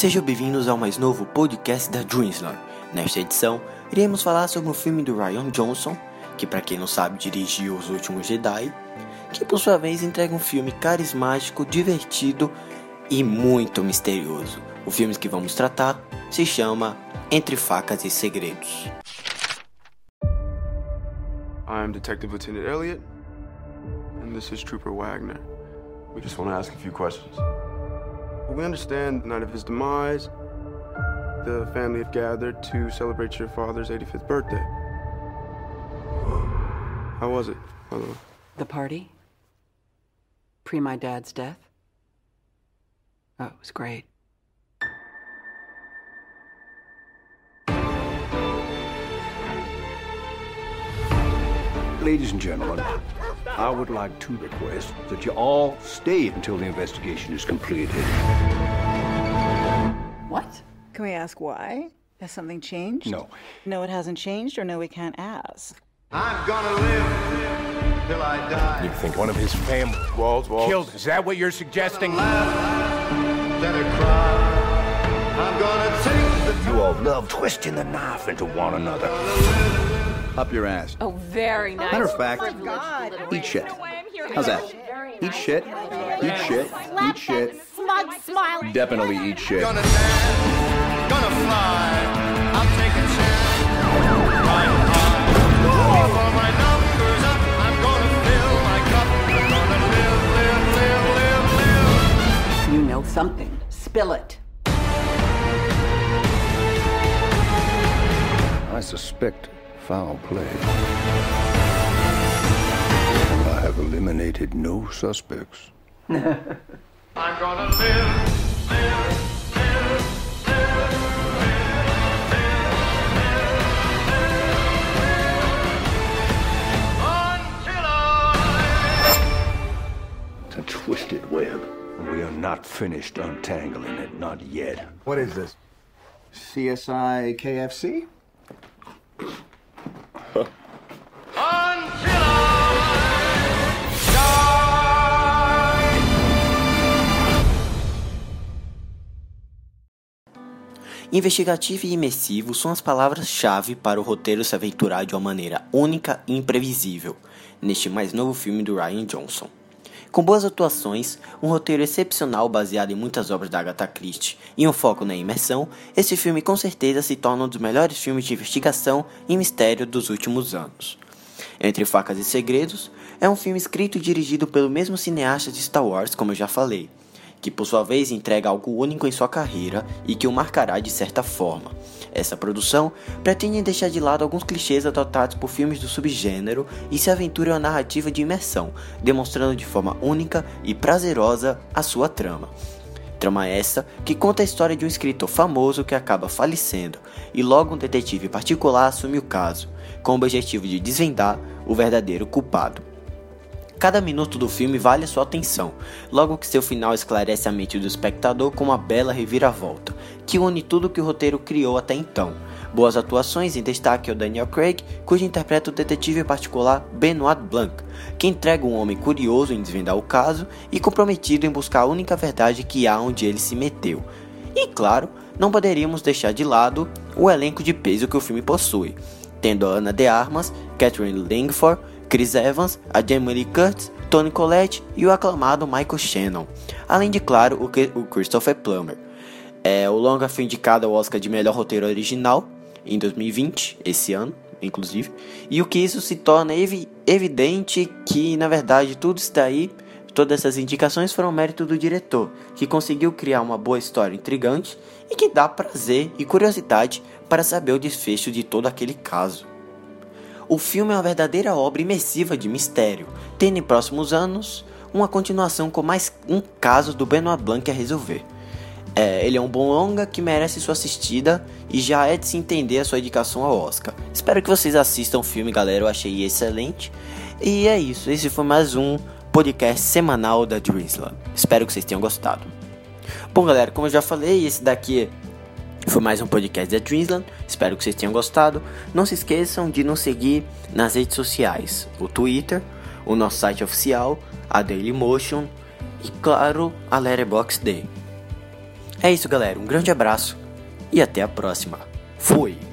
Sejam bem-vindos ao mais novo podcast da Dreamslar. Nesta edição, iremos falar sobre um filme do Ryan Johnson, que para quem não sabe dirigiu Os Últimos Jedi, que por sua vez entrega um filme carismático, divertido e muito misterioso. O filme que vamos tratar se chama Entre Facas e Segredos. I'm Detective Lieutenant Elliot, and this is Trooper Wagner. We just want to ask a few questions. We understand the night of his demise, the family have gathered to celebrate your father's 85th birthday. How was it, by the way? The party? Pre my dad's death? Oh, it was great. Ladies and gentlemen, I would like to request that you all stay until the investigation is completed. What? Can we ask why? Has something changed? No. No, it hasn't changed, or no, we can't ask. I'm gonna live till I die. You think one of his family Walls, walls. killed? Is that what you're suggesting? Then I cry. I'm gonna take the You all love twisting the knife into one another. Up your ass. Oh, very nice. Matter of fact, God. eat shit. How's that? Eat shit, eat shit, eat shit. Smug smile. Definitely eat shit. Gonna dance, gonna fly. I'll take a chance. Ride high. Before my number's up, I'm gonna fill my cup. I'm gonna live, live, live, live, live. You know something. Spill it. I suspect foul play. I have eliminated no suspects. I'm gonna live, live, live, I. It's a twisted web. We are not finished untangling it, not yet. What is this? CSI KFC? Investigativo e imersivo são as palavras-chave para o roteiro se aventurar de uma maneira única e imprevisível neste mais novo filme do Ryan Johnson. Com boas atuações, um roteiro excepcional baseado em muitas obras da Agatha Christie e um foco na imersão, esse filme com certeza se torna um dos melhores filmes de investigação e mistério dos últimos anos. Entre Facas e Segredos é um filme escrito e dirigido pelo mesmo cineasta de Star Wars, como eu já falei, que por sua vez entrega algo único em sua carreira e que o marcará de certa forma. Essa produção pretende deixar de lado alguns clichês adotados por filmes do subgênero e se aventura em uma narrativa de imersão, demonstrando de forma única e prazerosa a sua trama. Trama essa que conta a história de um escritor famoso que acaba falecendo e logo um detetive particular assume o caso, com o objetivo de desvendar o verdadeiro culpado. Cada minuto do filme vale a sua atenção, logo que seu final esclarece a mente do espectador com uma bela reviravolta, que une tudo que o roteiro criou até então. Boas atuações em destaque ao Daniel Craig, cujo interpreta o detetive particular Benoit Blanc, que entrega um homem curioso em desvendar o caso e comprometido em buscar a única verdade que há onde ele se meteu. E claro, não poderíamos deixar de lado o elenco de peso que o filme possui, tendo a Ana de Armas, Catherine Langford, Chris Evans, a Jamie Lee Curtis, Tony Collette e o aclamado Michael Shannon, além de, claro, o, o Christopher Plummer. É, o longa foi indicado ao Oscar de melhor roteiro original em 2020, esse ano, inclusive, e o que isso se torna evi evidente que, na verdade, tudo está aí, todas essas indicações foram mérito do diretor, que conseguiu criar uma boa história intrigante e que dá prazer e curiosidade para saber o desfecho de todo aquele caso. O filme é uma verdadeira obra imersiva de mistério, tendo em próximos anos uma continuação com mais um caso do Benoit Blanc a resolver. É, ele é um bom longa que merece sua assistida e já é de se entender a sua indicação ao Oscar. Espero que vocês assistam o filme, galera. Eu achei excelente. E é isso. Esse foi mais um podcast semanal da Dreamsland. Espero que vocês tenham gostado. Bom, galera, como eu já falei, esse daqui foi mais um podcast da Dreamsland. Espero que vocês tenham gostado. Não se esqueçam de nos seguir nas redes sociais: o Twitter, o nosso site oficial, a Dailymotion e, claro, a Letterboxd. É isso, galera. Um grande abraço e até a próxima. Fui!